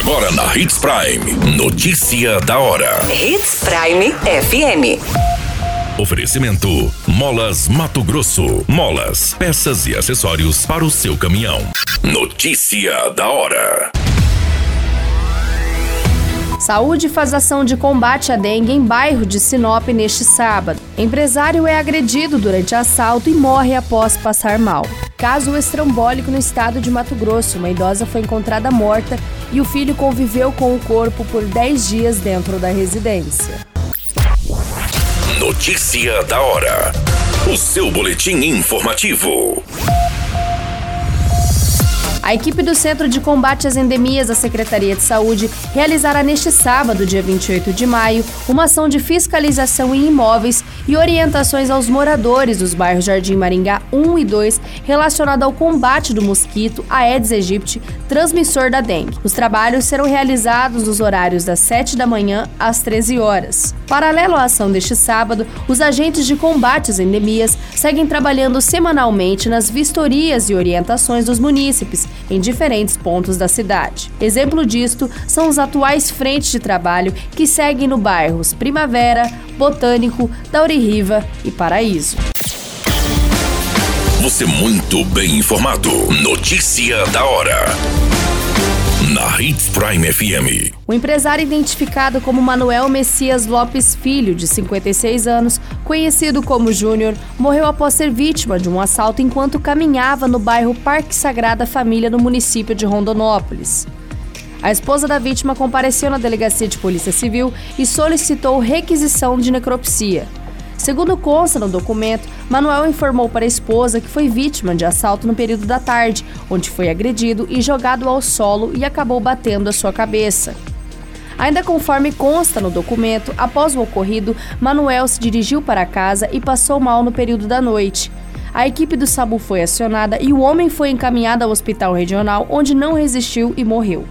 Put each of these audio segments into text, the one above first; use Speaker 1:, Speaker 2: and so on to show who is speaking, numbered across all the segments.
Speaker 1: Agora na Hits Prime. Notícia da hora.
Speaker 2: Hits Prime FM.
Speaker 1: Oferecimento: Molas Mato Grosso. Molas, peças e acessórios para o seu caminhão. Notícia da hora.
Speaker 3: Saúde faz ação de combate à dengue em bairro de Sinop neste sábado. Empresário é agredido durante assalto e morre após passar mal. Caso estrambólico no estado de Mato Grosso. Uma idosa foi encontrada morta e o filho conviveu com o corpo por 10 dias dentro da residência.
Speaker 1: Notícia da hora. O seu boletim informativo.
Speaker 3: A equipe do Centro de Combate às Endemias da Secretaria de Saúde realizará neste sábado, dia 28 de maio, uma ação de fiscalização em imóveis e orientações aos moradores dos bairros Jardim Maringá 1 e 2 relacionada ao combate do mosquito Aedes aegypti, transmissor da dengue. Os trabalhos serão realizados nos horários das 7 da manhã às 13 horas. Paralelo à ação deste sábado, os agentes de combate às endemias seguem trabalhando semanalmente nas vistorias e orientações dos munícipes em diferentes pontos da cidade. Exemplo disto são os atuais frentes de trabalho que seguem no bairros Primavera, Botânico, Dauririva e Paraíso.
Speaker 1: Você muito bem informado. Notícia da hora. Na Hits Prime FM.
Speaker 3: O empresário identificado como Manuel Messias Lopes Filho, de 56 anos, conhecido como Júnior, morreu após ser vítima de um assalto enquanto caminhava no bairro Parque Sagrada Família, no município de Rondonópolis. A esposa da vítima compareceu na delegacia de Polícia Civil e solicitou requisição de necropsia. Segundo consta no documento, Manuel informou para a esposa que foi vítima de assalto no período da tarde, onde foi agredido e jogado ao solo e acabou batendo a sua cabeça. Ainda conforme consta no documento, após o ocorrido, Manuel se dirigiu para casa e passou mal no período da noite. A equipe do SAMU foi acionada e o homem foi encaminhado ao hospital regional, onde não resistiu e morreu.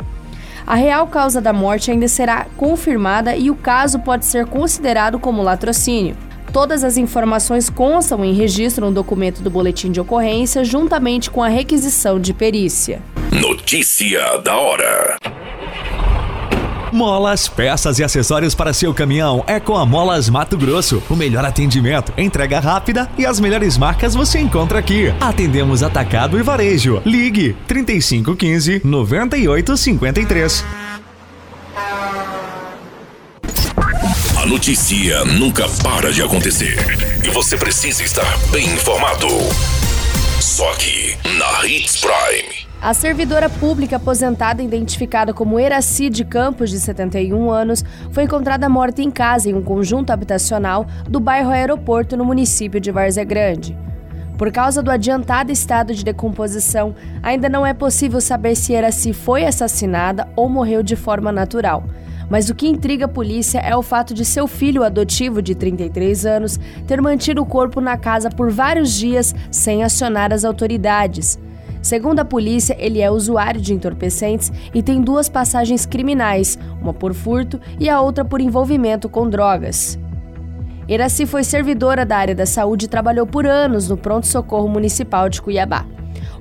Speaker 3: A real causa da morte ainda será confirmada e o caso pode ser considerado como latrocínio. Todas as informações constam em registro no documento do boletim de ocorrência, juntamente com a requisição de perícia.
Speaker 1: Notícia da hora.
Speaker 4: Molas, peças e acessórios para seu caminhão é com a Molas Mato Grosso. O melhor atendimento, entrega rápida e as melhores marcas você encontra aqui. Atendemos atacado e varejo. Ligue 3515 9853.
Speaker 1: A notícia nunca para de acontecer e você precisa estar bem informado. Só aqui na Hits Prime.
Speaker 3: A servidora pública aposentada, identificada como Eraci de Campos, de 71 anos, foi encontrada morta em casa em um conjunto habitacional do bairro Aeroporto, no município de Várzea Grande. Por causa do adiantado estado de decomposição, ainda não é possível saber se Eraci foi assassinada ou morreu de forma natural. Mas o que intriga a polícia é o fato de seu filho adotivo, de 33 anos, ter mantido o corpo na casa por vários dias sem acionar as autoridades. Segundo a polícia, ele é usuário de entorpecentes e tem duas passagens criminais, uma por furto e a outra por envolvimento com drogas. Eraci foi servidora da área da saúde e trabalhou por anos no Pronto-Socorro Municipal de Cuiabá.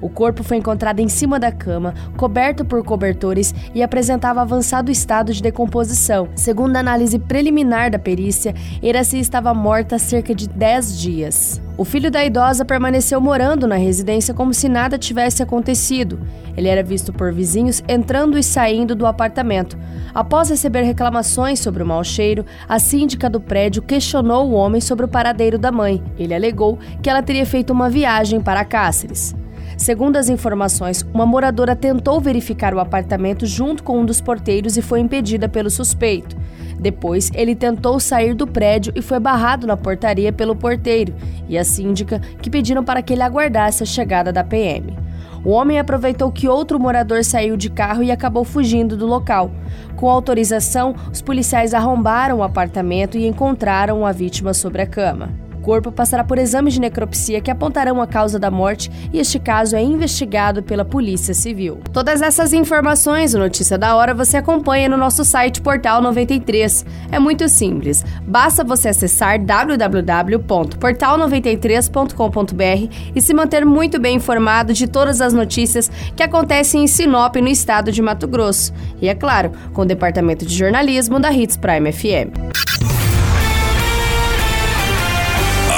Speaker 3: O corpo foi encontrado em cima da cama, coberto por cobertores e apresentava avançado estado de decomposição. Segundo a análise preliminar da perícia, Eraci estava morta há cerca de 10 dias. O filho da idosa permaneceu morando na residência como se nada tivesse acontecido. Ele era visto por vizinhos entrando e saindo do apartamento. Após receber reclamações sobre o mau cheiro, a síndica do prédio questionou o homem sobre o paradeiro da mãe. Ele alegou que ela teria feito uma viagem para Cáceres. Segundo as informações, uma moradora tentou verificar o apartamento junto com um dos porteiros e foi impedida pelo suspeito. Depois, ele tentou sair do prédio e foi barrado na portaria pelo porteiro e a síndica, que pediram para que ele aguardasse a chegada da PM. O homem aproveitou que outro morador saiu de carro e acabou fugindo do local. Com autorização, os policiais arrombaram o apartamento e encontraram a vítima sobre a cama. Corpo passará por exames de necropsia que apontarão a causa da morte e este caso é investigado pela Polícia Civil. Todas essas informações, o Notícia da Hora, você acompanha no nosso site Portal 93. É muito simples. Basta você acessar www.portal93.com.br e se manter muito bem informado de todas as notícias que acontecem em Sinop, no estado de Mato Grosso. E é claro, com o departamento de jornalismo da Hits Prime FM.